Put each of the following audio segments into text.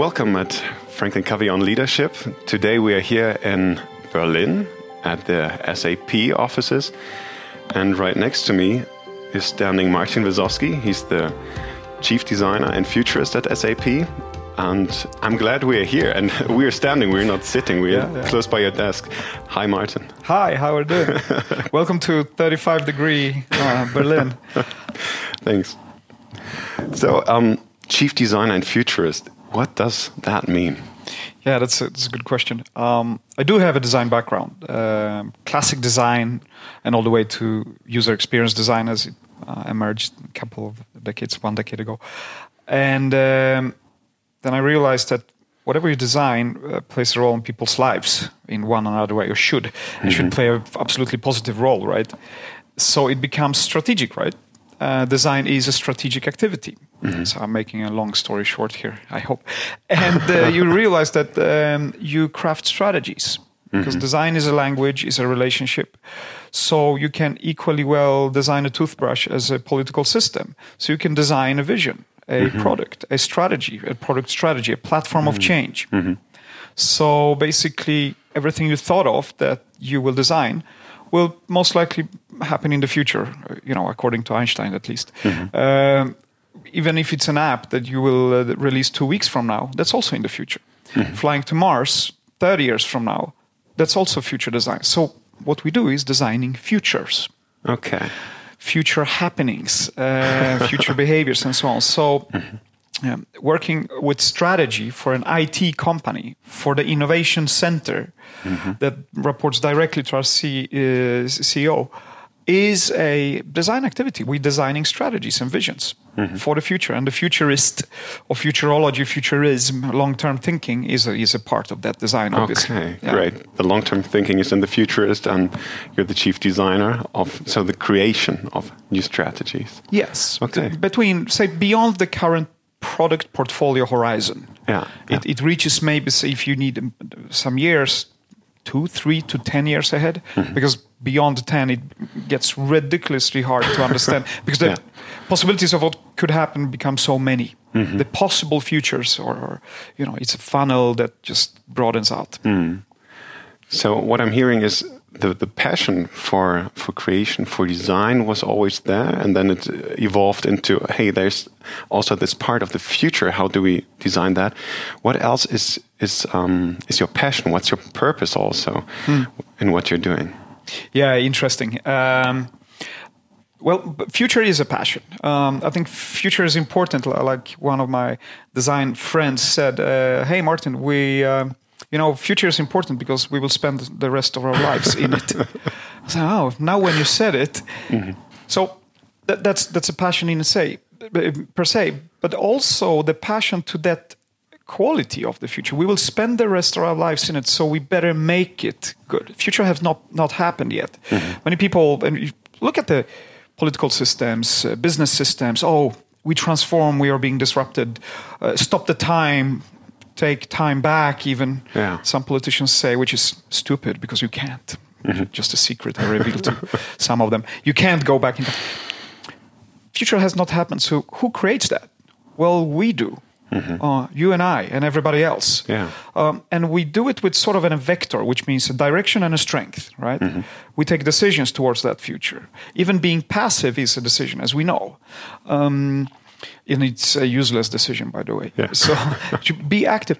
Welcome at Franklin Covey on Leadership. Today we are here in Berlin at the SAP offices. And right next to me is standing Martin Wezowski. He's the chief designer and futurist at SAP. And I'm glad we're here and we're standing, we're not sitting, we're yeah, yeah. close by your desk. Hi, Martin. Hi, how are you doing? Welcome to 35 degree uh, Berlin. Thanks. So, um, chief designer and futurist, what does that mean? Yeah, that's a, that's a good question. Um, I do have a design background, uh, classic design, and all the way to user experience design as it uh, emerged a couple of decades, one decade ago. And um, then I realized that whatever you design uh, plays a role in people's lives in one or another way, or should. Mm-hmm. It should play an absolutely positive role, right? So it becomes strategic, right? Uh, design is a strategic activity. Mm-hmm. So I'm making a long story short here, I hope. And uh, you realize that um, you craft strategies because mm-hmm. design is a language, is a relationship. So you can equally well design a toothbrush as a political system. So you can design a vision a mm-hmm. product, a strategy, a product strategy, a platform mm-hmm. of change. Mm-hmm. So basically, everything you thought of that you will design will most likely happen in the future, you know, according to Einstein at least. Mm-hmm. Um, even if it's an app that you will uh, release two weeks from now, that's also in the future. Mm-hmm. Flying to Mars 30 years from now, that's also future design. So what we do is designing futures. Okay future happenings, uh, future behaviors, and so on. So. Mm-hmm. Um, working with strategy for an IT company, for the innovation center mm-hmm. that reports directly to our C, uh, CEO, is a design activity. We're designing strategies and visions mm-hmm. for the future. And the futurist or futurology, futurism, long term thinking is a, is a part of that design, obviously. Okay, yeah. great. The long term thinking is in the futurist, and you're the chief designer of, so the creation of new strategies. Yes. Okay. Between, say, beyond the current product portfolio horizon. Yeah. It, yeah. it reaches maybe, say, if you need some years, two, three to 10 years ahead, mm-hmm. because beyond 10 it gets ridiculously hard to understand because the yeah. possibilities of what could happen become so many mm-hmm. the possible futures or, or, you know it's a funnel that just broadens out mm. so what i'm hearing is the, the passion for for creation for design was always there and then it evolved into hey there's also this part of the future how do we design that what else is is um, is your passion what's your purpose also mm. in what you're doing yeah, interesting. Um, well, future is a passion. Um, I think future is important. Like one of my design friends said, uh, "Hey, Martin, we." Uh, you know, future is important because we will spend the rest of our lives in it. I said, oh, now when you said it, mm-hmm. so that, that's that's a passion in say per se, but also the passion to that quality of the future. We will spend the rest of our lives in it, so we better make it good. Future has not not happened yet. Mm-hmm. Many people and you look at the political systems, uh, business systems. Oh, we transform. We are being disrupted. Uh, stop the time. Take time back. Even yeah. some politicians say, which is stupid because you can't. Mm-hmm. Just a secret I revealed to some of them. You can't go back in. time. Future has not happened. So who creates that? Well, we do Mm-hmm. Uh, you and I and everybody else. Yeah. Um, and we do it with sort of a vector, which means a direction and a strength, right? Mm-hmm. We take decisions towards that future. Even being passive is a decision, as we know. Um, and it's a useless decision, by the way. Yeah. So be active.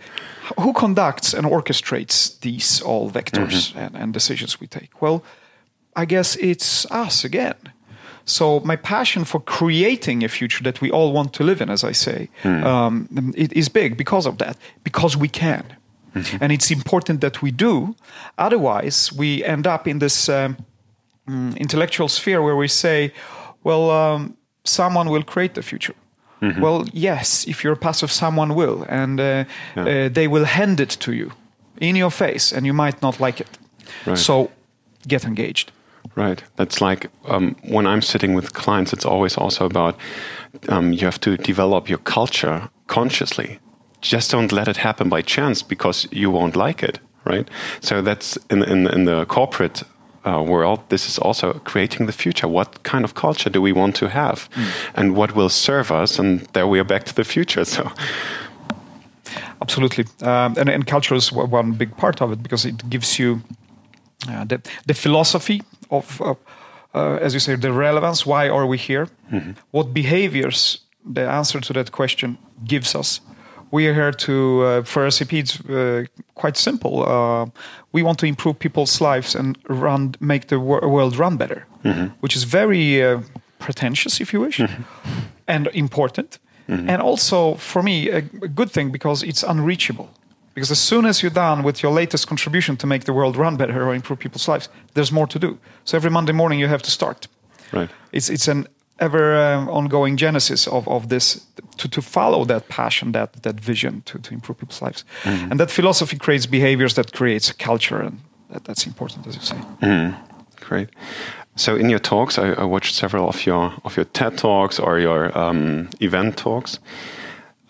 Who conducts and orchestrates these all vectors mm-hmm. and, and decisions we take? Well, I guess it's us again. So my passion for creating a future that we all want to live in, as I say, mm. um, it is big because of that, because we can. Mm-hmm. And it's important that we do. Otherwise, we end up in this um, mm, intellectual sphere where we say, well, um, someone will create the future. Mm-hmm. Well, yes, if you're passive, someone will. And uh, yeah. uh, they will hand it to you in your face, and you might not like it. Right. So get engaged. Right. That's like um, when I'm sitting with clients, it's always also about um, you have to develop your culture consciously. Just don't let it happen by chance because you won't like it. Right. So that's in in, in the corporate uh, world. This is also creating the future. What kind of culture do we want to have, mm. and what will serve us? And there we are back to the future. So absolutely. Um, and, and culture is one big part of it because it gives you uh, the, the philosophy of, uh, uh, as you say, the relevance. Why are we here? What behaviors the answer to that question gives us. We are here to, uh, for SAP, it's uh, quite simple. Uh, we want to improve people's lives and run, make the wor- world run better, which is very uh, pretentious, if you wish, and important. And also, for me, a, a good thing because it's unreachable. Because as soon as you're done with your latest contribution to make the world run better or improve people's lives, there's more to do. So every Monday morning you have to start. Right. It's it's an ever um, ongoing genesis of, of this to, to follow that passion, that that vision to, to improve people's lives, and that philosophy creates behaviors that creates a culture, and that, that's important, as you say. Great. So in your talks, I, I watched several of your of your TED talks or your um, event talks.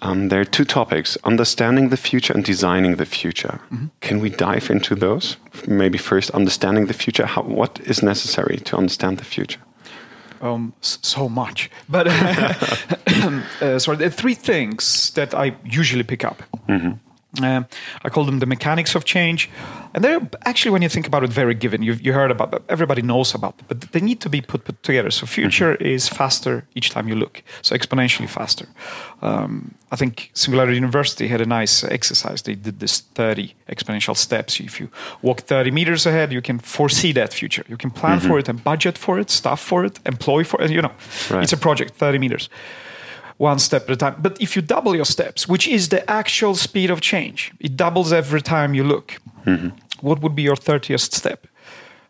Um, there are two topics: understanding the future and designing the future. Can we dive into those? Maybe first, understanding the future. How, what is necessary to understand the future? Um, so much. But uh, sorry, there are three things that I usually pick up. Um, I call them the mechanics of change, and they're actually, when you think about it, very given. You you heard about them. Everybody knows about them, but they need to be put, put together. So future is faster each time you look, so exponentially faster. Um, I think Singularity University had a nice exercise. They did this 30 exponential steps. If you walk 30 meters ahead, you can foresee that future. You can plan for it and budget for it, staff for it, employ for it. You know, Right. it's a project, 30 meters one step at a time. But if you double your steps, which is the actual speed of change, it doubles every time you look. What would be your 30th step?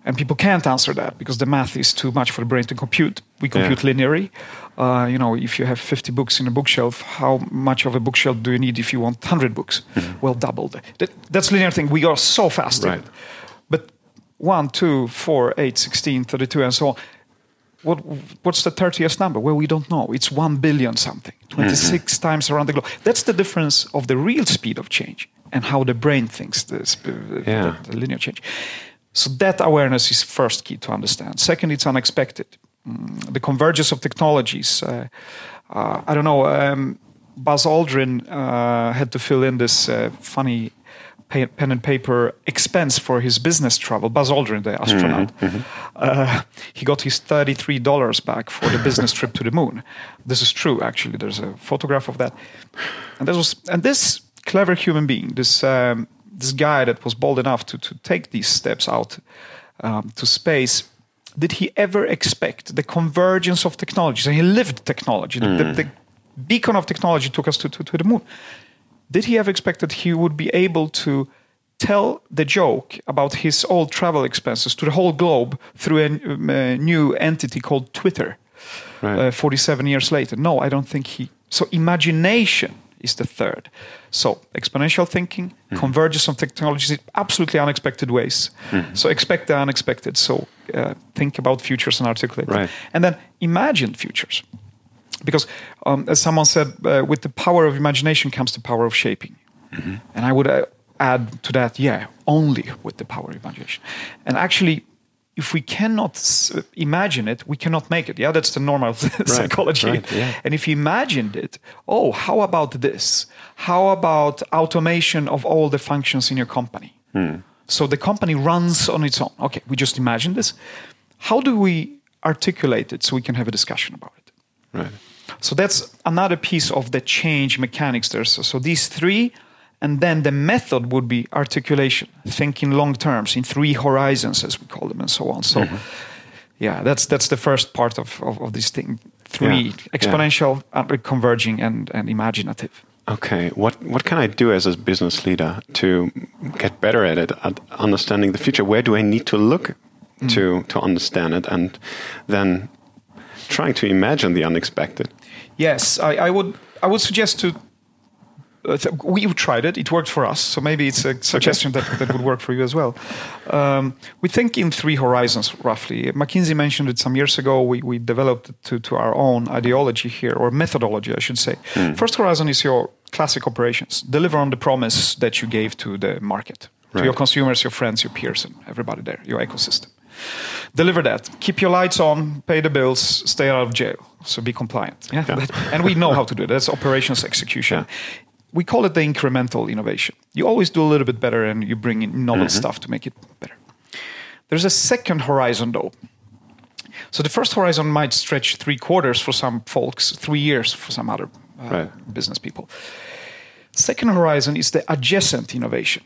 And people can't answer that because the math is too much for the brain to compute. We compute linearly. Uh, you know, if you have 50 books in a bookshelf, how much of a bookshelf do you need if you want 100 books? Well, doubled. That, that's linear thing. We are so fast. in Right. it. But 1, 2, 4, 8, 16, 32, and so on. What, what's the 30th number? Well, we don't know. It's 1 billion something, 26 times around the globe. That's the difference of the real speed of change and how the brain thinks the, Yeah. the, the linear change. So that awareness is first key to understand. Second, it's unexpected. Mm, the convergence of technologies. Uh, uh, I don't know. Um, Buzz Aldrin uh, had to fill in this uh, funny pa- pen and paper expense for his business travel. Buzz Aldrin, the astronaut, uh, he got his thirty-three dollars back for the business trip to the moon. This is true, actually. There's a photograph of that, and this was and this clever human being, this um, this guy that was bold enough to to take these steps out um, to space. Did he ever expect the convergence of technologies? And he lived technology. The, the, the beacon of technology took us to, to, to the moon did he ever expect that he would be able to tell the joke about his old travel expenses to the whole globe through a, um, a new entity called Twitter Right. uh, 47 years later? No, I don't think he. So, imagination is the third. So, exponential thinking, convergence of technologies in absolutely unexpected ways. So, expect the unexpected. So, uh, think about futures and articulate. them. Right. And then imagine futures because um, as someone said uh, with the power of imagination comes the power of shaping. And i would uh, add to that yeah only with the power of imagination. And actually if we cannot s- imagine it we cannot make it. Yeah that's the normal psychology. right, yeah. and if you imagined it oh how about this? How about automation of all the functions in your company? So the company runs on its own. Okay we just imagine this. How do we articulate it so we can have a discussion about it? Right. So that's another piece of the change mechanics there. So, so these three, and then the method would be articulation, thinking long terms in three horizons, as we call them, and so on. So, yeah, that's that's the first part of of, of this thing. Three Yeah, exponential, uh, converging, and and imaginative. Okay. What what can I do as a business leader to get better at it, at understanding the future? Where do I need to look to to understand it, and then trying to imagine the unexpected? Yes, I, I would I would suggest to. Uh, we tried it; it worked for us. So maybe it's a suggestion that, that would work for you as well. Um, we think in three horizons, roughly. McKinsey mentioned it some years ago. We, we developed it to, to our own ideology here, or methodology, I should say. First horizon is your classic operations. Deliver on the promise that you gave to the market, to your consumers, your friends, your peers, and everybody there, your ecosystem deliver that. Keep your lights on, pay the bills, stay out of jail. So be compliant. Yeah. Yeah. That- and we know how to do it. That's operations execution. we call it the incremental innovation. You always do a little bit better and you bring in novel stuff to make it better. There's a second horizon though. So the first horizon might stretch three quarters for some folks, three years for some other uh, Right. business people. Second horizon is the adjacent innovation,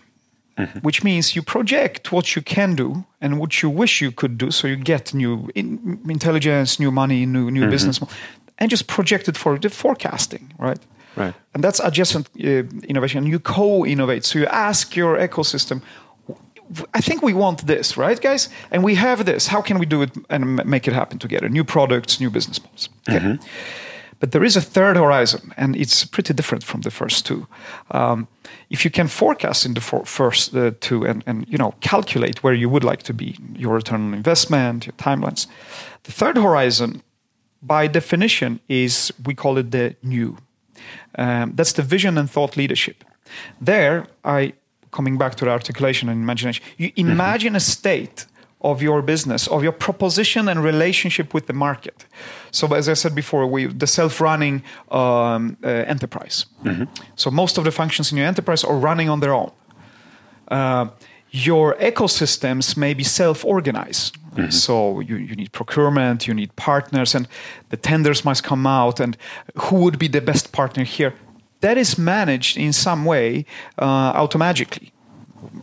Mm-hmm. which means you project what you can do and what you wish you could do, so you get new in, intelligence, new money, new new mm-hmm. business, mo- and just project it for the forecasting, right? Right. And that's adjacent uh, innovation. You co-innovate, so you ask your ecosystem. I think we want this, right, guys? And we have this. How can we do it and m- make it happen together? New products, new business models. Okay. Mm-hmm. But there is a third horizon, and it's pretty different from the first two. Um, if you can forecast in the for- first uh, two and, and you know calculate where you would like to be, your return on investment, your timelines, the third horizon, by definition, is we call it the new. Um, that's the vision and thought leadership. There, I coming back to the articulation and imagination. You imagine a state of your business, of your proposition and relationship with the market. So, as I said before, we the self-running um, uh, enterprise. So most of the functions in your enterprise are running on their own. Uh, your ecosystems may be self-organized. So you, you need procurement, you need partners, and the tenders must come out. And who would be the best partner here? That is managed in some way uh, automatically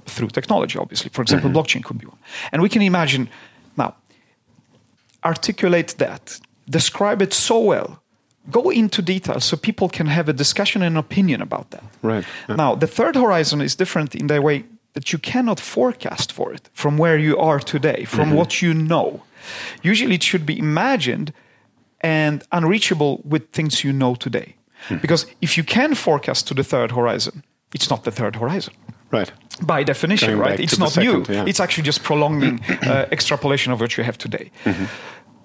through technology, obviously. For example, mm-hmm. blockchain could be one. And we can imagine now, articulate that, describe it so well, go into detail so people can have a discussion and opinion about that. Right. Yeah. Now, the third horizon is different in the way that you cannot forecast for it from where you are today, from mm-hmm. what you know. Usually, it should be imagined and unreachable with things you know today. Hmm. Because if you can forecast to the third horizon, it's not the third horizon Right. By definition, Going right? It's not new. yeah. It's actually just prolonging uh, extrapolation of what you have today.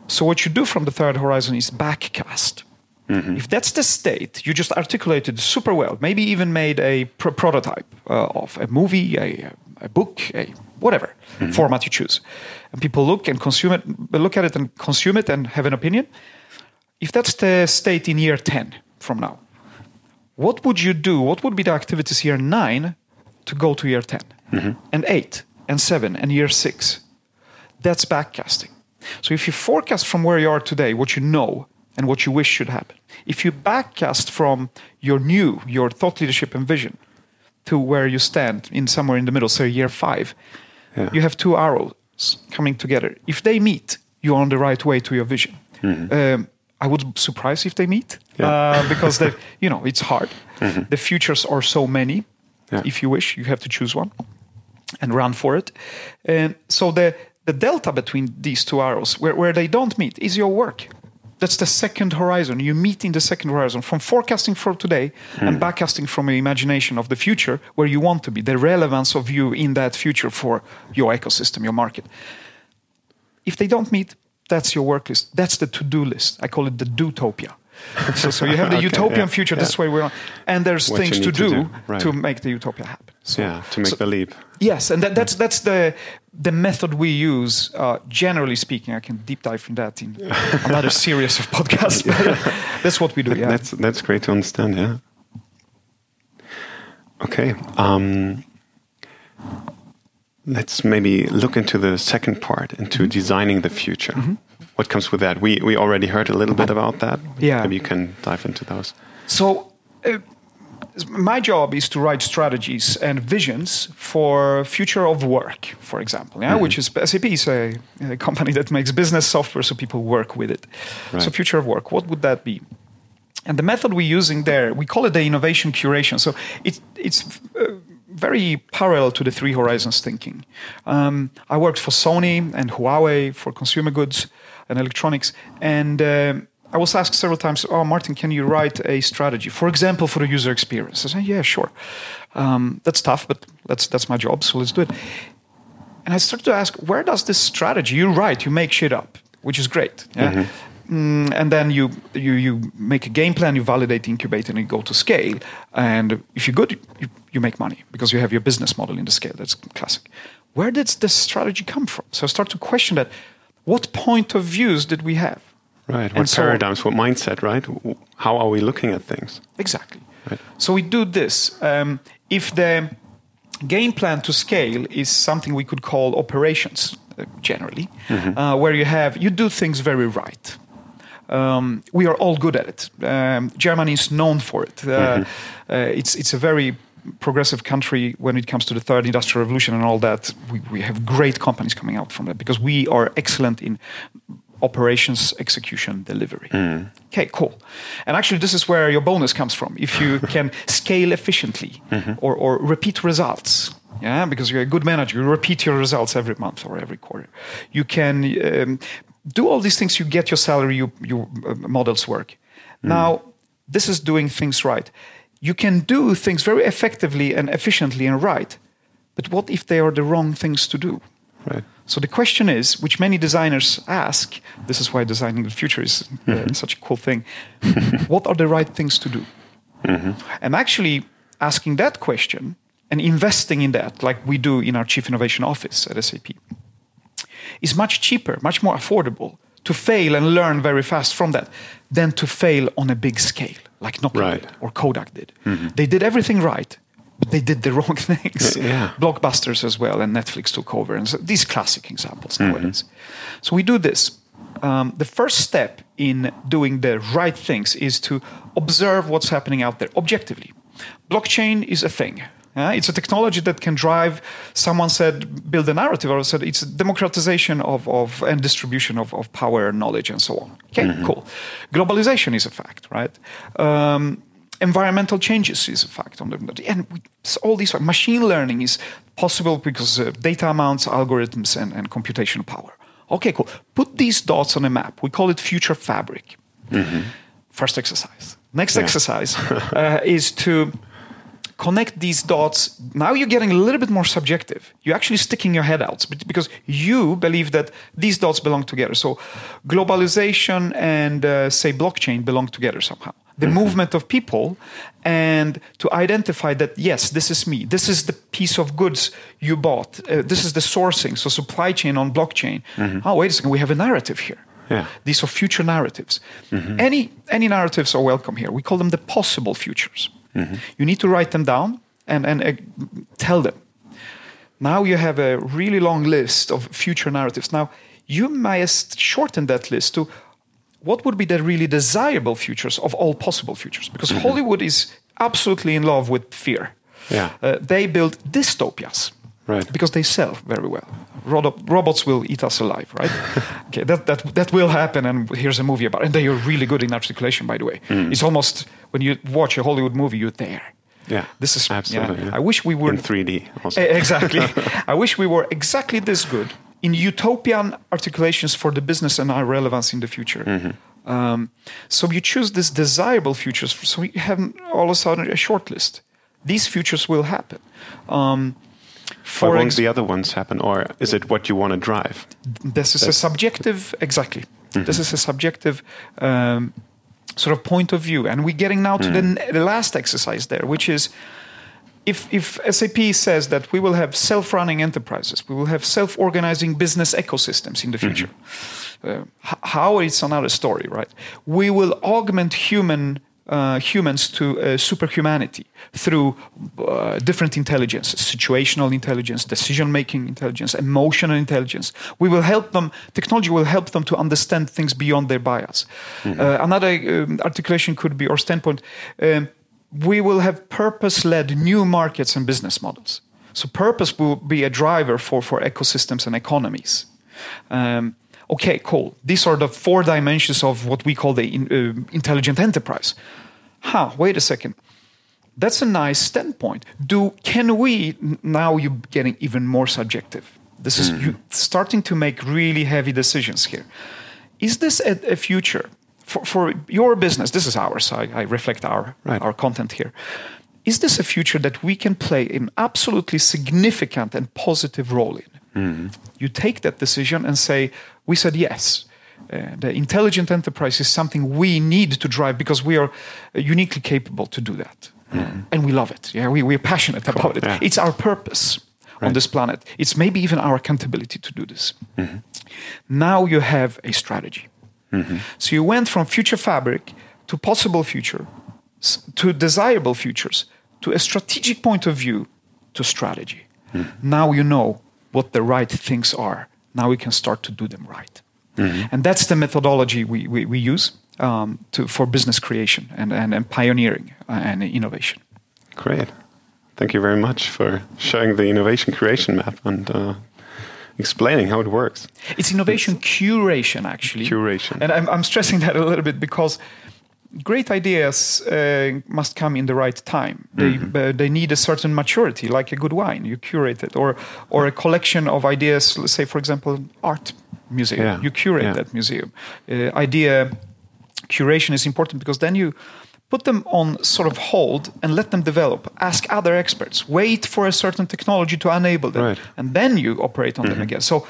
So what you do from the third horizon is backcast. If that's the state, you just articulated super well. Maybe even made a pro- prototype uh, of a movie, a, a book, a whatever format you choose, and people look and consume it, look at it and consume it and have an opinion. If that's the state in year ten from now, what would you do? What would be the activities year nine to go to year 10 and eight and seven and year six? That's backcasting. So if you forecast from where you are today, what you know and what you wish should happen, if you backcast from your new, your thought leadership and vision to where you stand in somewhere in the middle, say year five, Yeah. you have two arrows coming together. If they meet, you're on the right way to your vision. Um, I would be surprised if they meet uh, because they, you know it's hard. The futures are so many. Yeah. If you wish, you have to choose one and run for it. And so the the delta between these two arrows, where, where they don't meet, is your work. That's the second horizon. You meet in the second horizon from forecasting for today and hmm. backcasting from an imagination of the future where you want to be, the relevance of you in that future for your ecosystem, your market. If they don't meet, that's your work list. That's the to-do list. I call it the dootopia. so, so you have the Okay, utopian yeah, future. yeah. This way we're on, and there's What things to need to do, do, right. to make the utopia happen. So, yeah. To make so- the leap. Yes, and that, that's that's the the method we use. Uh, generally speaking, I can deep dive in that in another series of podcasts. but, uh, that's what we do. Yeah. That's that's great to understand. Yeah. Okay. Um, let's maybe look into the second part, into Mm-hmm. designing the future. What comes with that? We we already heard a little bit about that. Yeah. Maybe you can dive into those. So, uh, my job is to write strategies and visions for future of work, for example. Yeah, which is SAP is a, a company that makes business software, so people work with it. So, future of work. What would that be? And the method we're using there, we call it the innovation curation. So it, it's uh, very parallel to the three horizons thinking. Um, I worked for Sony and Huawei for consumer goods and electronics, and um I was asked several times, "Oh, Martin, can you write a strategy, for example, for the user experience?" I said, "Yeah, sure. Um, that's tough, but that's that's my job, so let's do it." And I started to ask, where does this strategy? You write, you make shit up, which is great. Yeah? Mm, and then you, you you make a game plan, you validate, incubate, and you go to scale. And if you're good, you, you make money because you have your business model in the scale. That's classic. Where did this strategy come from? So I start to question that. What point of views did we have? Right. What so- paradigms? What mindset? Right. How are we looking at things? Exactly. Right. So we do this. Um, if the game plan to scale is something we could call operations, uh, generally, uh, where you have you do things very right. Um, we are all good at it. Um, Germany is known for it. Uh, uh, it's it's a very progressive country when it comes to the third industrial revolution and all that. We, we have great companies coming out from that because we are excellent in operations execution delivery. Okay, cool. And actually, this is where your bonus comes from. If you can scale efficiently or, or repeat results. Yeah, because you're a good manager, you repeat your results every month or every quarter. You can um, do all these things. You get your salary, you, your uh, models work. Now, this is doing things right. You can do things very effectively and efficiently and right, but what if they are the wrong things to do? Right. So the question is, which many designers ask, this is why designing the future is uh, such a cool thing. what are the right things to do? And actually asking that question and investing in that, like we do in our chief innovation office at SAP, is much cheaper, much more affordable to fail and learn very fast from that than to fail on a big scale, like Nokia Right. or Kodak did. They did everything right, but they did the wrong things. Yeah. Blockbusters as well, and Netflix took over, and so these classic examples nowadays. So we do this. Um, the first step in doing the right things is to observe what's happening out there objectively. Blockchain is a thing. Uh, it's a technology that can drive. Someone said, build a narrative, or said it's a democratization of, of and distribution of, of power and knowledge and so on. Okay, cool. Globalization is a fact, right? Um, environmental changes is a fact on the and we, all these machine learning is possible because uh, data amounts, algorithms, and, and computational power. Okay, cool. Put these dots on a map. We call it future fabric. First exercise. Next Yeah. exercise uh, is to connect these dots. Now you're getting a little bit more subjective. You're actually sticking your head out because you believe that these dots belong together. So globalization and, uh, say, blockchain belong together somehow. The movement of people and to identify that, yes, this is me. This is the piece of goods you bought. Uh, this is the sourcing. So supply chain on blockchain. Oh, wait a second. We have a narrative here. Yeah. These are future narratives. Any any narratives are welcome here. We call them the possible futures. You need to write them down and and uh, tell them. Now you have a really long list of future narratives. Now you must shorten that list to what would be the really desirable futures of all possible futures because Hollywood is absolutely in love with fear. Yeah. Uh, they build dystopias Right. because they sell very well. Robots will eat us alive, right? okay, that, that, that will happen, and here's a movie about it. And they are really good in articulation, by the way. It's almost, when you watch a Hollywood movie, you're there. Yeah. This is, absolutely. yeah. yeah. I wish we were in 3D also. Exactly. I wish we were exactly this good in utopian articulations for the business and our relevance in the future. Um, so you choose these desirable futures. So you have all of a sudden a short list. These futures will happen. Um, Why for won't ex- the other ones happen, or is it what you want to drive? this is a subjective exactly. This is a subjective um, sort of point of view. And we're getting now to the, n- the last exercise there which is if, if sap says that we will have self-running enterprises we will have self-organizing business ecosystems in the future uh, h- how it's another story right? We will augment human uh, humans to uh, superhumanity through uh, different intelligences situational intelligence decision making intelligence emotional intelligence. We will help them technology will help them to understand things beyond their bias. Uh, another um, articulation could be or standpoint um, we will have purpose led new markets and business models. So purpose will be a driver for, for ecosystems and economies. Um, okay, cool. These are the four dimensions of what we call the in, uh, intelligent enterprise. Huh, wait a second. That's a nice standpoint. Do can we now you're getting even more subjective. This is you starting to make really heavy decisions here. Is this a, a future for, for your business? This is ours. I, I reflect our Right. our content here. Is this a future that we can play an absolutely significant and positive role in? Mm-hmm. You take that decision and say, We said yes. Uh, the intelligent enterprise is something we need to drive because we are uh, uniquely capable to do that. Mm-hmm. And we love it. Yeah, we, we're passionate about it. Yeah. It's our purpose on this planet. It's maybe even our accountability to do this. Mm-hmm. Now you have a strategy. So you went from future fabric to possible future. to desirable futures, to a strategic point of view, to strategy. Hmm. Now you know what the right things are. Now we can start to do them right. And that's the methodology we, we, we use um, to, for business creation and, and, and pioneering uh, and innovation. Great. Thank you very much for showing the innovation creation map and uh, explaining how it works. It's innovation curation, actually. Curation. And I'm, I'm stressing that a little bit because great ideas uh, must come in the right time. They, uh, they need a certain maturity, like a good wine. You curate it, or or a collection of ideas. Let's say, for example, art museum. Yeah, You curate yeah. that museum. Uh, idea curation is important because then you put them on sort of hold and let them develop. Ask other experts. Wait for a certain technology to enable them, Right. Mm-hmm. and then you operate on them again. So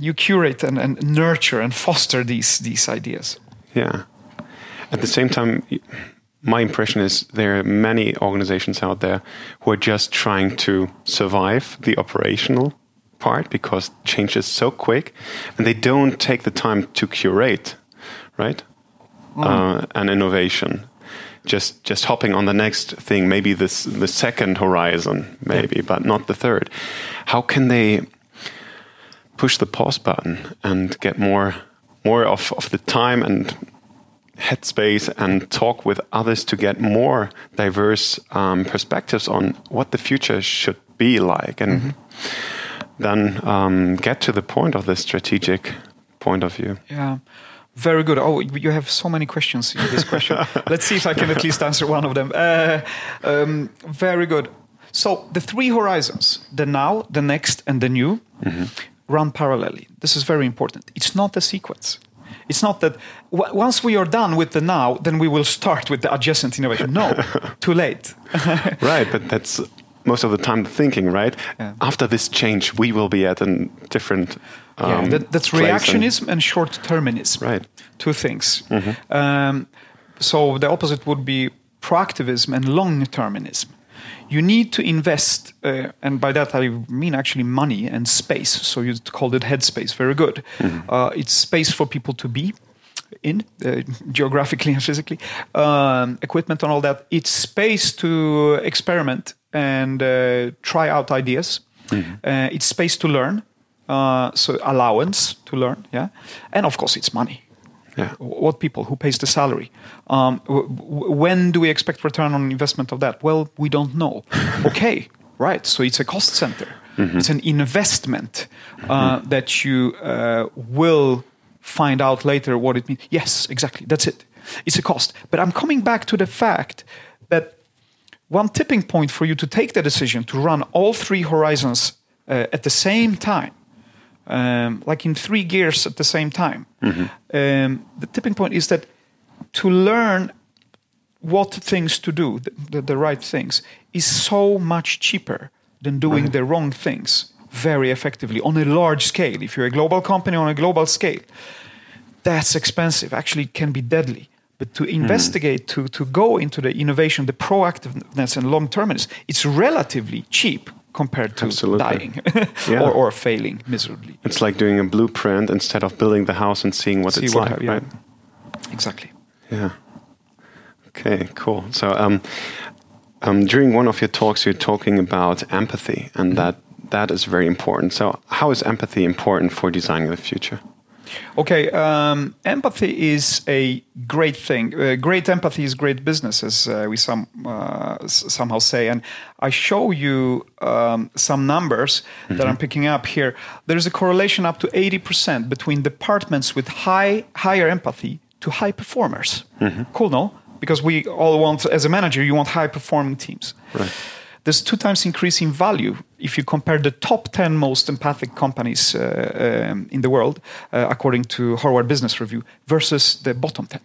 you curate and, and nurture and foster these these ideas. Yeah. At the same time, my impression is there are many organizations out there who are just trying to survive the operational part because change is so quick and they don't take the time to curate, right? Uh, an innovation. Just, just hopping on the next thing, maybe this the second horizon, maybe, but not the third. How can they push the pause button and get more more of, of the time and headspace and talk with others to get more diverse um, perspectives on what the future should be like and then um, get to the point of the strategic point of view. Yeah. Very good. Oh, you have so many questions in this question. Let's see if I can at least answer one of them. Uh, um, very good. So the three horizons, the now, the next, and the new, run parallelly. This is very important. It's not a sequence. It's not that w- once we are done with the now, then we will start with the adjacent innovation. No, too late. right, but that's most of the time the thinking, right? Yeah. After this change, we will be at a different. Um, yeah, that, that's place and- reactionism and short terminism. Right. Two things. Um, so the opposite would be proactivism and long terminism. You need to invest, uh, and by that I mean actually money and space. So you called it headspace. Very good. Uh, it's space for people to be in, uh, geographically and physically, um, equipment and all that. It's space to experiment and uh, try out ideas. Uh, it's space to learn, uh, so allowance to learn, yeah, and of course it's money. Yeah. What people? Who pays the salary? Um, when do we expect return on investment of that? Well, we don't know. okay, right. So it's a cost center. It's an investment uh, that you uh, will find out later what it means. Yes, exactly. That's it. It's a cost. But I'm coming back to the fact that one tipping point for you to take the decision to run all three horizons uh, at the same time, um, like in three gears at the same time, um, the tipping point is that to learn what things to do, the, the, the right things, is so much cheaper than doing the wrong things very effectively on a large scale. If you're a global company on a global scale, that's expensive. Actually, it can be deadly. But to investigate, to, to go into the innovation, the proactiveness and long termism, it's relatively cheap compared to Absolutely. dying Yeah. or, or failing miserably. It's like doing a blueprint instead of building the house and seeing what See it's what like, yeah. right? Exactly. Yeah. Okay, cool. So, um, um, during one of your talks, you're talking about empathy, and Mm-hmm. that that is very important. So, how is empathy important for designing the future? Okay, um, empathy is a great thing. Uh, great empathy is great business, as uh, we some uh, s- somehow say. And I show you um, some numbers that I'm picking up here. There is a correlation up to 80% between departments with high higher empathy to high performers. Cool, no? Because we all want, as a manager, you want high performing teams. Right. There's two times increase in value if you compare the top 10 most empathic companies uh, um, in the world, uh, according to Harvard Business Review, versus the bottom 10.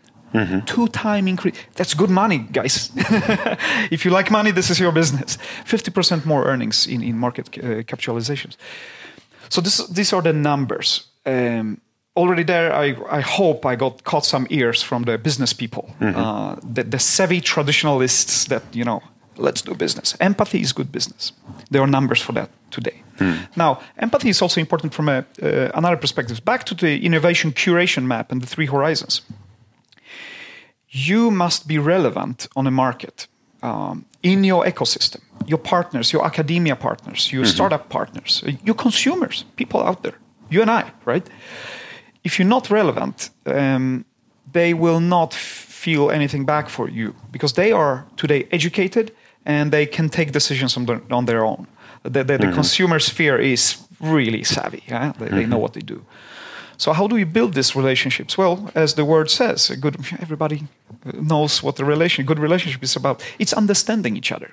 Two time increase. That's good money, guys. if you like money, this is your business. 50% more earnings in, in market uh, capitalizations. So this, these are the numbers. Um, already there, I, I hope I got caught some ears from the business people, uh, the, the savvy traditionalists that, you know, let's do business. Empathy is good business. There are numbers for that today. Now, empathy is also important from a, uh, another perspective. Back to the innovation curation map and the three horizons. you must be relevant on a market um, in your ecosystem, your partners, your academia partners, your startup partners, your consumers, people out there, you and I, right? If you're not relevant, um, they will not feel anything back for you because they are today educated and they can take decisions on their, on their own. The, the, the consumer sphere is really savvy. yeah? They, they know what they do. So how do we build these relationships? Well, as the word says, a good everybody knows what the relation, good relationship is about. It's understanding each other,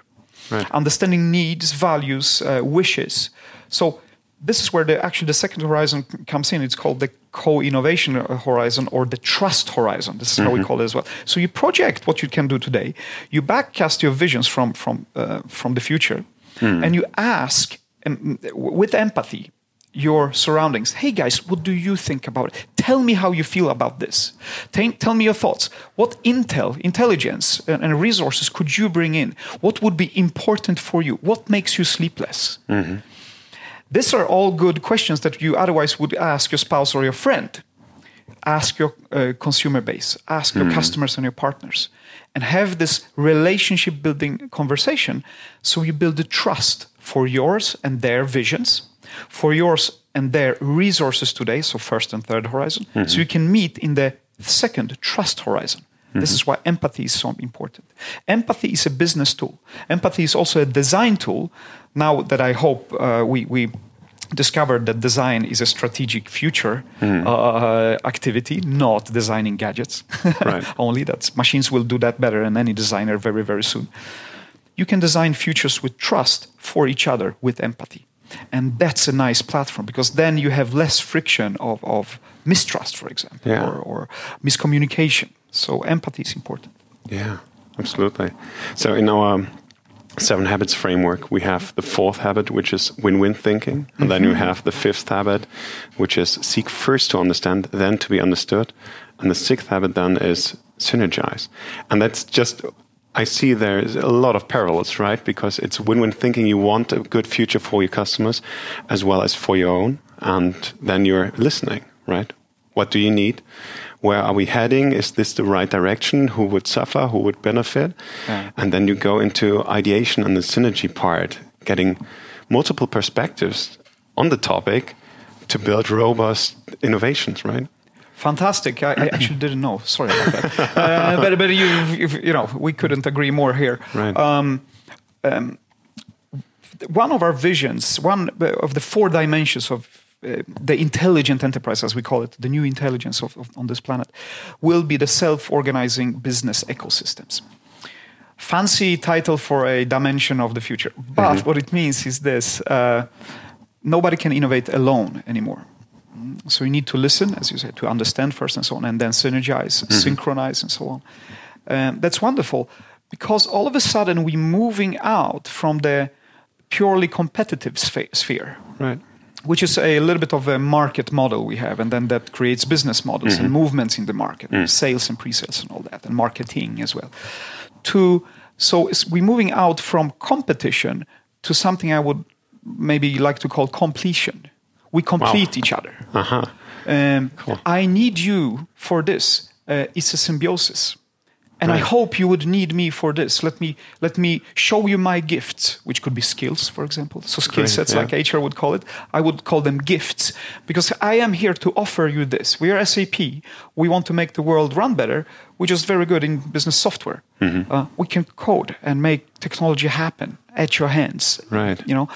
Right. understanding needs, values, uh, wishes. So this is where the actually the second horizon comes in. It's called the co-innovation horizon or the trust horizon. This is how we call it as well. So you project what you can do today. You backcast your visions from from uh, from the future, and you ask um, with empathy your surroundings. Hey guys, what do you think about it? Tell me how you feel about this. Tell, tell me your thoughts. What intel, intelligence, and, and resources could you bring in? What would be important for you? What makes you sleepless? These are all good questions that you otherwise would ask your spouse or your friend. Ask your uh, consumer base, ask your hmm. customers and your partners, and have this relationship building conversation so you build the trust for yours and their visions, for yours and their resources today, so first and third horizon, so mm-hmm. you can meet in the second trust horizon. This is mm-hmm. why empathy is so important. Empathy is a business tool. Empathy is also a design tool. Now that I hope uh, we, we discovered that design is a strategic future uh, activity, not designing gadgets Right. only. That machines will do that better than any designer very, very soon. You can design futures with trust for each other with empathy. And that's a nice platform because then you have less friction of, of mistrust, for example, Yeah. or, or miscommunication. So empathy is important. Yeah, absolutely. So in our seven habits framework, we have the fourth habit, which is win-win thinking, and then you mm-hmm. have the fifth habit, which is seek first to understand, then to be understood, and the sixth habit then is synergize, and that's just. I see there's a lot of parallels, right? Because it's win-win thinking. You want a good future for your customers, as well as for your own, and then you're listening, right? What do you need? Where are we heading? Is this the right direction? Who would suffer? Who would benefit? Yeah. And then you go into ideation and the synergy part, getting multiple perspectives on the topic to build robust innovations, right? Fantastic. I, I actually didn't know. Sorry about that. uh, but but you, you you know we couldn't agree more here. Right. Um, um, one of our visions, one of the four dimensions of uh, the intelligent enterprise, as we call it, the new intelligence of, of, on this planet, will be the self-organizing business ecosystems. Fancy title for a dimension of the future, but what it means is this: uh, nobody can innovate alone anymore. So you need to listen, as you said, to understand first and so on, and then synergize, synchronize, and so on. Um, that's wonderful because all of a sudden we're moving out from the purely competitive sphe- sphere, Right. Which is a little bit of a market model we have, and then that creates business models and movements in the market, sales and pre-sales and all that, and marketing as well. To so we're moving out from competition to something I would maybe like to call completion. We complete each other. Uh-huh. Um, Cool. I need you for this. Uh, it's a symbiosis, and I hope you would need me for this. Let me let me show you my gifts, which could be skills, for example. So skill Great, sets, yeah. like HR would call it. I would call them gifts because I am here to offer you this. We are SAP. We want to make the world run better. We're just very good in business software. Mm-hmm. Uh, we can code and make technology happen at your hands. Right. You know,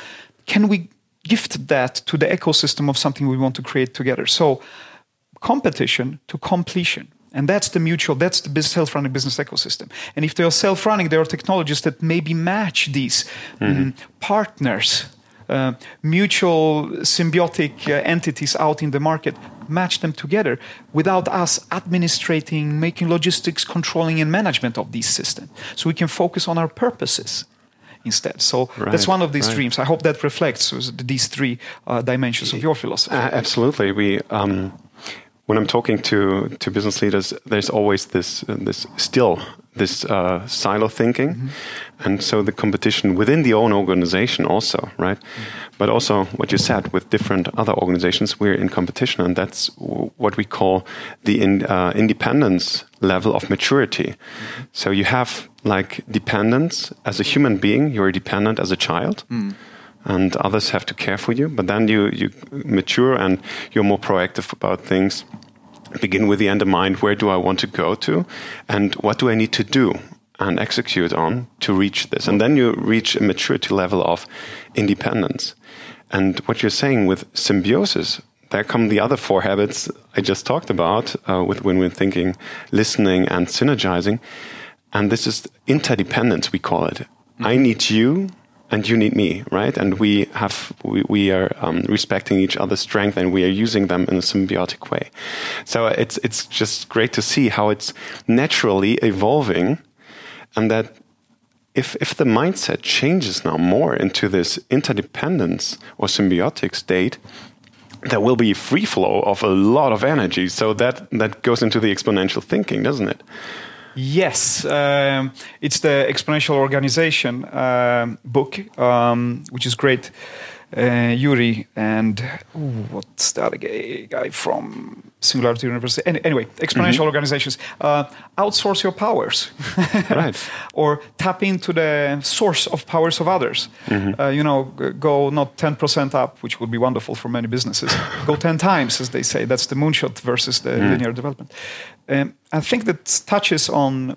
can we gift that to the ecosystem of something we want to create together? So competition to completion. And that's the mutual, that's the self-running business ecosystem. And if they are self-running, there are technologies that maybe match these mm, partners, uh, mutual symbiotic uh, entities out in the market, match them together without us administrating, making logistics, controlling, and management of these systems. So we can focus on our purposes instead. So that's one of these right. dreams. I hope that reflects these three uh, dimensions of your philosophy. Absolutely. We um, when I'm talking to to business leaders, there's always this this still this uh, silo thinking, mm-hmm. and so the competition within the own organization also, right? Mm-hmm. But also what you said with different other organizations, we're in competition, and that's what we call the in, uh, independence level of maturity. Mm-hmm. So you have like dependence as a human being, you're dependent as a child. Mm. And others have to care for you, but then you, you mature and you're more proactive about things begin with the end in mind where do I want to go to and what do I need to do and execute on to reach this. And then you reach a maturity level of independence. And what you're saying with symbiosis, there come the other four habits I just talked about uh, with win win thinking, listening, and synergizing. And this is interdependence, we call it. Mm-hmm. I need you and you need me, right? And we have we, we are um, respecting each other's strength and we are using them in a symbiotic way. So it's it's just great to see how it's naturally evolving, and that if if the mindset changes now more into this interdependence or symbiotic state, there will be free flow of a lot of energy. So that that goes into the exponential thinking, doesn't it? Yes, um, it's the Exponential Organization um, book, um, which is great. Uh, Yuri and ooh, what's the other guy, guy from Singularity University? Any, anyway, exponential mm-hmm. organizations uh, outsource your powers, right? or tap into the source of powers of others. Mm-hmm. Uh, you know, go not ten percent up, which would be wonderful for many businesses. go ten times, as they say. That's the moonshot versus the mm. linear development. Um, I think that touches on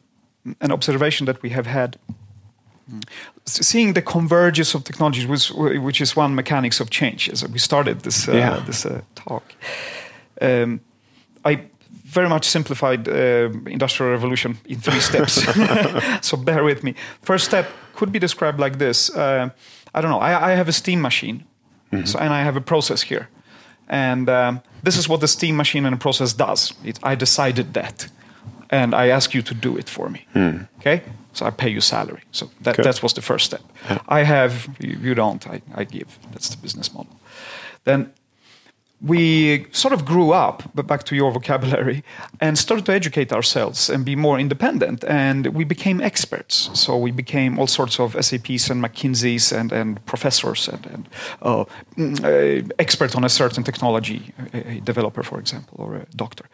an observation that we have had. Seeing the convergence of technologies, which, which is one mechanics of change, as we started this uh, yeah. this uh, talk. Um, I very much simplified uh, industrial revolution in three steps. so bear with me. First step could be described like this. Uh, I don't know. I, I have a steam machine, mm-hmm. so, and I have a process here. And um, this is what the steam machine and the process does. It, I decided that, and I ask you to do it for me. Mm. Okay, so I pay you salary. So that that was the first step. Yeah. I have you, you don't. I, I give. That's the business model. Then we sort of grew up, but back to your vocabulary, and started to educate ourselves and be more independent. And we became experts. So we became all sorts of SAPs and McKinseys and, and professors and, and uh, uh, expert on a certain technology, a, a developer, for example, or a doctor.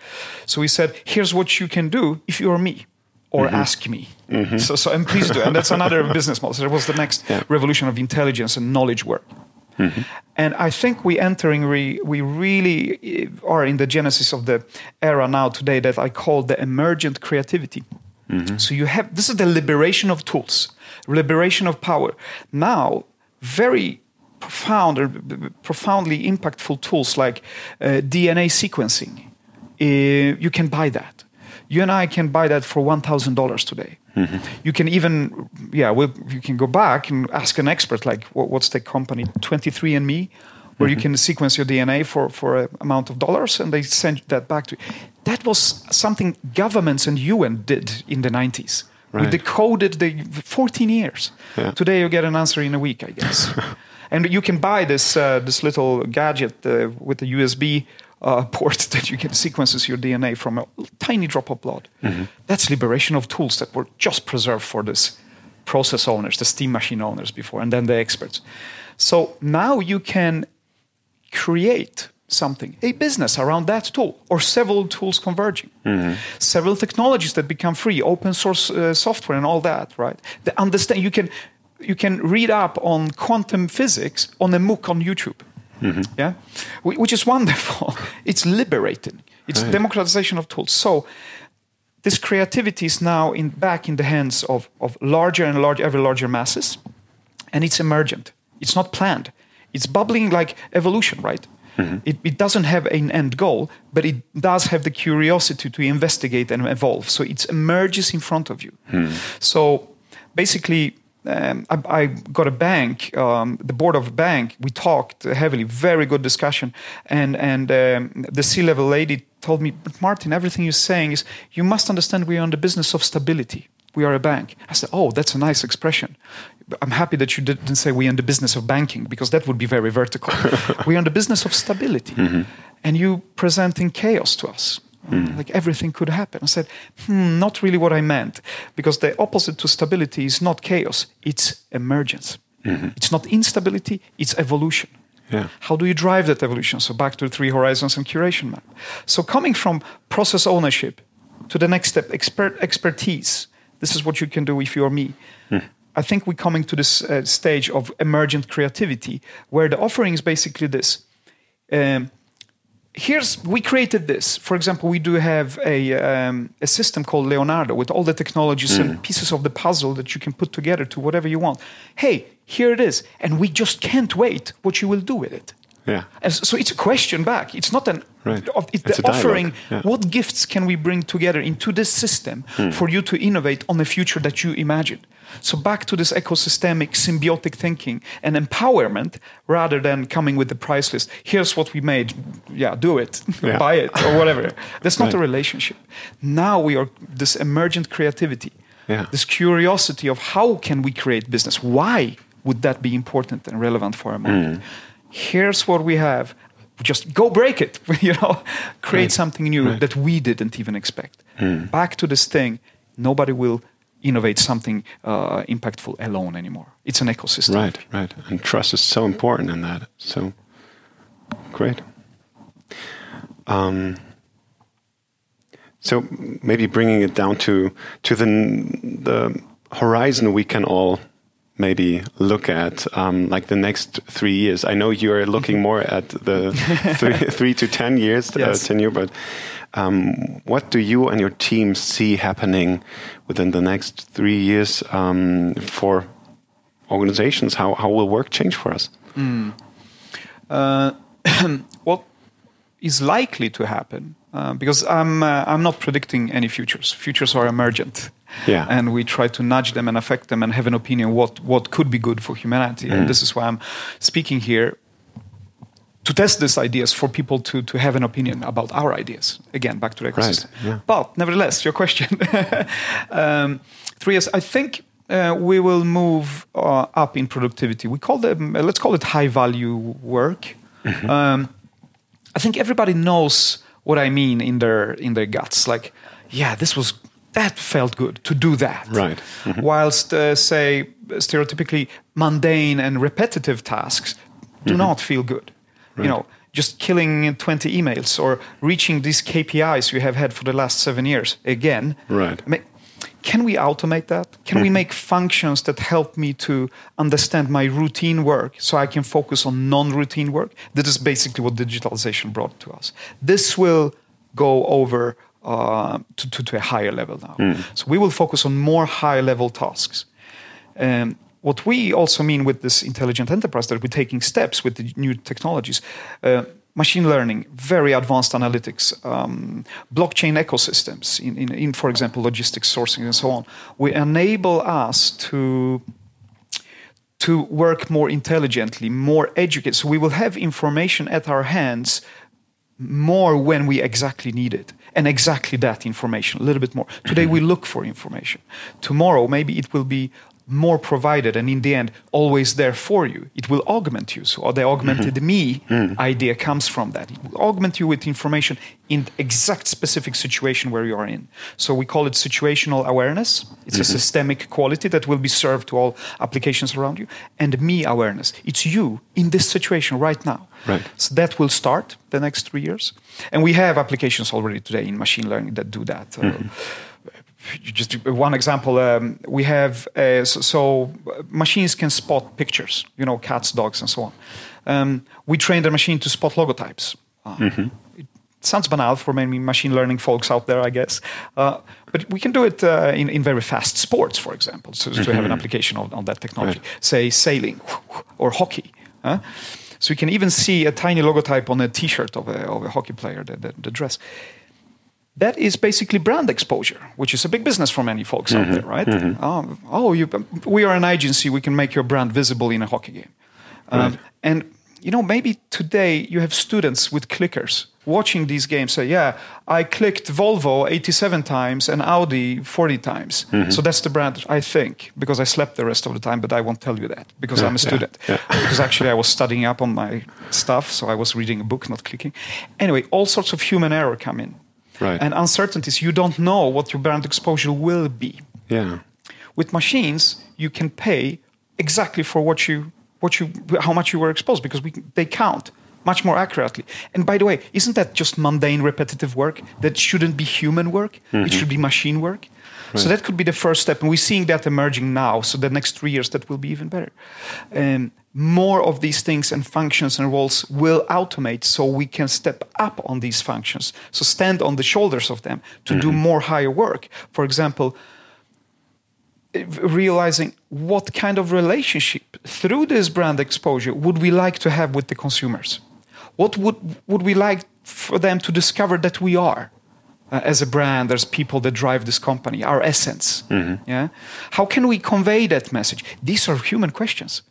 So we said, here's what you can do if you're me or mm-hmm. ask me. Mm-hmm. So, so, and please do. And that's another business model. So it was the next yeah. revolution of intelligence and knowledge work. Mm-hmm. And I think we entering re, we really eh, are in the genesis of the era now today that I call the emergent creativity. Mm-hmm. So you have this is the liberation of tools, liberation of power. Now, very profound or profoundly impactful tools like uh, DNA sequencing. Uh, you can buy that. You and I can buy that for one thousand dollars today. Mm-hmm. You can even, yeah, we'll, you can go back and ask an expert, like, what, what's the company, 23andMe, where mm-hmm. you can sequence your DNA for, for an amount of dollars and they send that back to you. That was something governments and UN did in the 90s. Right. We decoded the 14 years. Yeah. Today you get an answer in a week, I guess. and you can buy this, uh, this little gadget uh, with the USB uh, port that you can sequences your DNA from a tiny drop of blood. Mm-hmm. That's liberation of tools that were just preserved for this process owners, the steam machine owners before, and then the experts. So now you can create something, a business around that tool, or several tools converging, mm-hmm. several technologies that become free, open source uh, software, and all that. Right? The understand you can you can read up on quantum physics on a MOOC on YouTube. Mm-hmm. Yeah, which is wonderful. It's liberating. It's right. democratization of tools. So this creativity is now in, back in the hands of, of larger and larger, ever larger masses, and it's emergent. It's not planned. It's bubbling like evolution, right? Mm-hmm. It, it, doesn't have an end goal, but it does have the curiosity to investigate and evolve. So it emerges in front of you. Mm. So basically, um, I, I, got a bank, um, the board of a bank. We talked heavily, very good discussion, and and um, the C-level lady told me, "But Martin, everything you're saying is you must understand we are in the business of stability. We are a bank." I said, "Oh, that's a nice expression. I'm happy that you didn't say we are in the business of banking because that would be very vertical. we are in the business of stability, mm-hmm. and you presenting chaos to us." Like everything could happen. I said, hmm, not really what I meant. Because the opposite to stability is not chaos, it's emergence. It's not instability, it's evolution. Yeah. How do you drive that evolution? So back to the three horizons and curation map. So coming from process ownership to the next step, expert expertise. This is what you can do if you're me. I think we're coming to this uh, stage of emergent creativity, where the offering is basically this. Um, here's we created this. For example, we do have a um, a system called Leonardo with all the technologies and pieces of the puzzle that you can put together to whatever you want. Hey, here it is, and we just can't wait what you will do with it. Yeah. And so it's a question back. It's not an. Right. It's, It's the offering. yeah. What gifts can we bring together into this system for you to innovate on the future that you imagine? So back to this ecosystemic symbiotic thinking and empowerment, rather than coming with the price list. Here's what we made. Yeah, do it, Yeah. buy it, or whatever. That's not Right. a relationship. Now we are this emergent creativity, Yeah. this curiosity of how can we create business? Why would that be important and relevant for a market? Mm. Here's what we have. Just go break it, you know, create Right. something new Right. Mm. that we didn't even expect. Back to this thing, nobody will innovate something uh, impactful alone anymore. It's an ecosystem. Right, right. And trust is so important in that. So great. Um, so maybe bringing it down to to the the horizon we can all maybe look at, um, like the next three years. I know you are looking more at the three, three to ten years Yes. uh, tenure, but um, what do you and your team see happening within the next three years um, for organizations? How how will work change for us? Uh, what is likely to happen? Uh, because I'm uh, I'm not predicting any futures. Futures are emergent. Yeah. And we try to nudge them and affect them and have an opinion what what could be good for humanity. And this is why I'm speaking here to test these ideas for people to, to have an opinion about our ideas. Again, back to the ecosystem. yeah. But nevertheless, your question. um, three years, I think uh, we will move uh, up in productivity. We call them, uh, let's call it high value work. Um, I think everybody knows what I mean in their in their guts. Like, yeah, this was that felt good to do that. Right. Mm-hmm. Whilst, uh, say, stereotypically mundane and repetitive tasks do mm-hmm. not feel good. Right. You know, just killing 20 emails or reaching these KPIs you have had for the last seven years again. Right. I mean, can we automate that? Can we mm-hmm. make functions that help me to understand my routine work so I can focus on non routine work? That is basically what digitalization brought to us. This will go over uh, to, to, to a higher level now. So we will focus on more high level tasks. Um, what we also mean with this intelligent enterprise that we're taking steps with the new technologies. Uh, machine learning, very advanced analytics, um, blockchain ecosystems, in, in, in, for example, logistics sourcing and so on, will enable us to to work more intelligently, more educated. So we will have information at our hands more when we exactly need it and exactly that information a little bit more. Today we look for information. Tomorrow maybe it will be more provided and in the end always there for you. It will augment you. So the augmented mm-hmm. me? Mm-hmm. Idea comes from that. It will augment you with information in exact specific situation where you are in. So we call it situational awareness. It's a mm-hmm. systemic quality that will be served to all applications around you. And me awareness. It's you in this situation right now. Right. so that will start the next three years. And we have applications already today in machine learning that do that. Uh, just one example, um, we have, uh, so, so machines can spot pictures, you know, cats, dogs, and so on. Um, we train the machine to spot logotypes. Uh, It sounds banal for many machine learning folks out there, I guess. Uh, but we can do it uh, in, in very fast sports, for example, so to have an application on, on that technology. Right. Say sailing or hockey. huh? So you can even see a tiny logotype on a T-shirt of a, of a hockey player, the, the, the dress. That is basically brand exposure, which is a big business for many folks out there, right? Um, oh, you, we are an agency; we can make your brand visible in a hockey game. Um, And you know, maybe today you have students with clickers watching these games say, "Yeah, I clicked Volvo 87 times and Audi 40 times, so that's the brand." I think because I slept the rest of the time, but I won't tell you that because I'm a yeah, student. yeah. because actually I was studying up on my stuff, so I was reading a book, not clicking. Anyway, all sorts of human error come in. Right. and uncertainties. You don't know what your brand exposure will be. Yeah. With machines, you can pay exactly for what you what you how much you were exposed because we, they count much more accurately. And by the way, isn't that just mundane, repetitive work that shouldn't be human work? It should be machine work. So that could be the first step, and we're seeing that emerging now. So the next three years, that will be even better. Um, more of these things and functions and roles will automate, so we can step up on these functions. So stand on the shoulders of them to do more higher work. For example, realizing what kind of relationship through this brand exposure would we like to have with the consumers? What would would we like for them to discover that we are uh, as a brand there's people that drive this company our essence? Yeah? How can we convey that message? These are human questions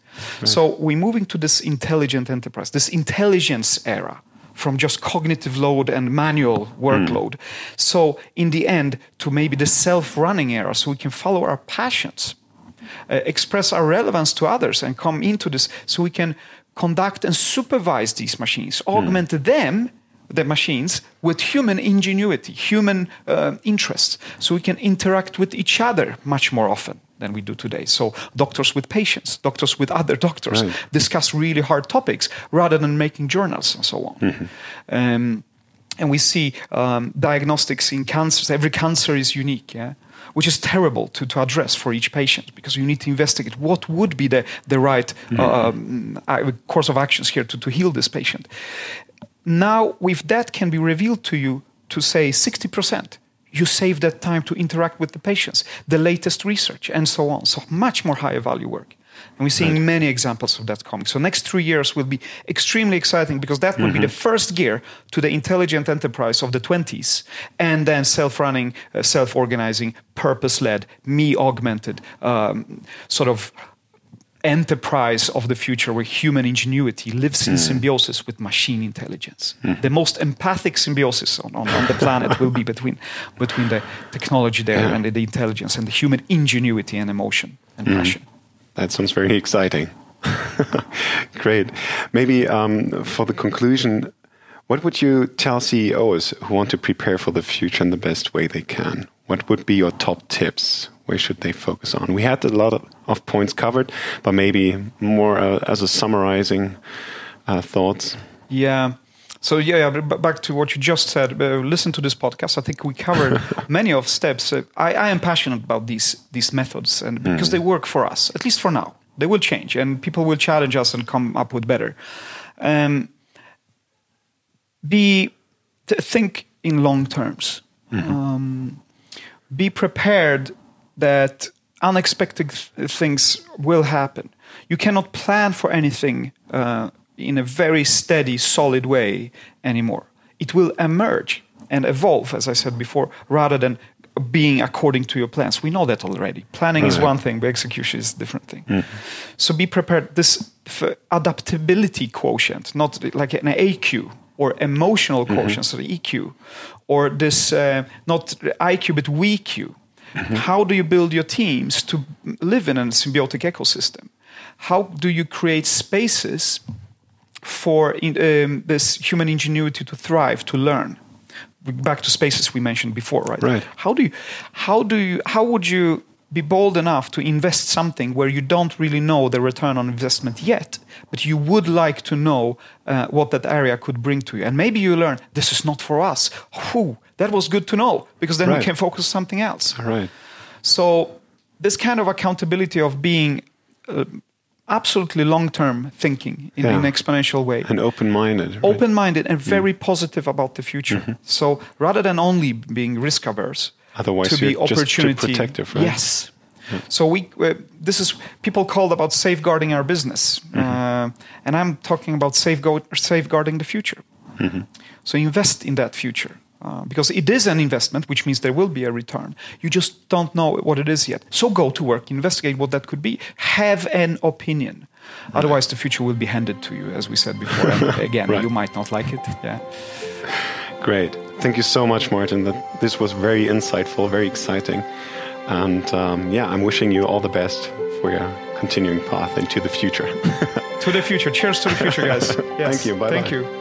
so we're moving to this intelligent enterprise this intelligence era from just cognitive load and manual workload. So, in the end, to maybe the self running era, so we can follow our passions, uh, express our relevance to others, and come into this so we can conduct and supervise these machines, augment them. The machines with human ingenuity, human uh, interests, so we can interact with each other much more often than we do today. So, doctors with patients, doctors with other doctors, Right. discuss really hard topics rather than making journals and so on. Um, and we see um, diagnostics in cancers. Every cancer is unique, yeah? which is terrible to, to address for each patient because you need to investigate what would be the, the right um, uh, course of actions here to, to heal this patient. Now, if that can be revealed to you to say 60%, you save that time to interact with the patients, the latest research, and so on. So, much more higher value work. And we're seeing many examples of that coming. So, next three years will be extremely exciting because that will be the first gear to the intelligent enterprise of the 20s, and then self running, uh, self organizing, purpose led, me augmented, um, sort of enterprise of the future where human ingenuity lives in hmm. symbiosis with machine intelligence. Hmm. The most empathic symbiosis on, on, on the planet will be between, between the technology there Yeah. and the, the intelligence and the human ingenuity and emotion and hmm. passion. That sounds very exciting. Great. Maybe um, for the conclusion, what would you tell CEOs who want to prepare for the future in the best way they can? What would be your top tips? Where should they focus on? We had a lot of, of points covered, but maybe more uh, as a summarizing uh, thoughts. Yeah. So yeah, back to what you just said. Uh, listen to this podcast. I think we covered many of steps. Uh, I, I am passionate about these these methods, and because they work for us, at least for now. They will change, and people will challenge us and come up with better. Um, be th- think in long terms. Um, be prepared that unexpected th- things will happen. You cannot plan for anything uh, in a very steady, solid way anymore. It will emerge and evolve, as I said before, rather than being according to your plans. We know that already. Planning is one thing, but execution is a different thing. So be prepared. This f- adaptability quotient, not like an AQ or emotional quotient, so the EQ, or this uh, not IQ but WeQ. How do you build your teams to live in a symbiotic ecosystem? How do you create spaces for in, um, this human ingenuity to thrive, to learn? Back to spaces we mentioned before, right? Right. How do you, how do you, how would you be bold enough to invest something where you don't really know the return on investment yet, but you would like to know uh, what that area could bring to you, and maybe you learn this is not for us. Whew, that was good to know because then Right. we can focus on something else. All right. So this kind of accountability of being uh, absolutely long-term thinking in Yeah. an exponential way And open minded. open-minded and very positive about the future. So rather than only being risk averse, Otherwise to be you're just too opportunity protective, right? Yes. So we uh, this is people called about safeguarding our business, uh, and I'm talking about safeguard, safeguarding the future. So invest in that future. Uh, because it is an investment, which means there will be a return. You just don't know what it is yet. So go to work, investigate what that could be, have an opinion. Otherwise, the future will be handed to you, as we said before. And again, Right. you might not like it. Yeah. Great. Thank you so much, Martin. That this was very insightful, very exciting. And um, yeah, I'm wishing you all the best for your continuing path into the future. To the future. Cheers to the future, guys. Yes. Thank you. Bye-bye. Thank you.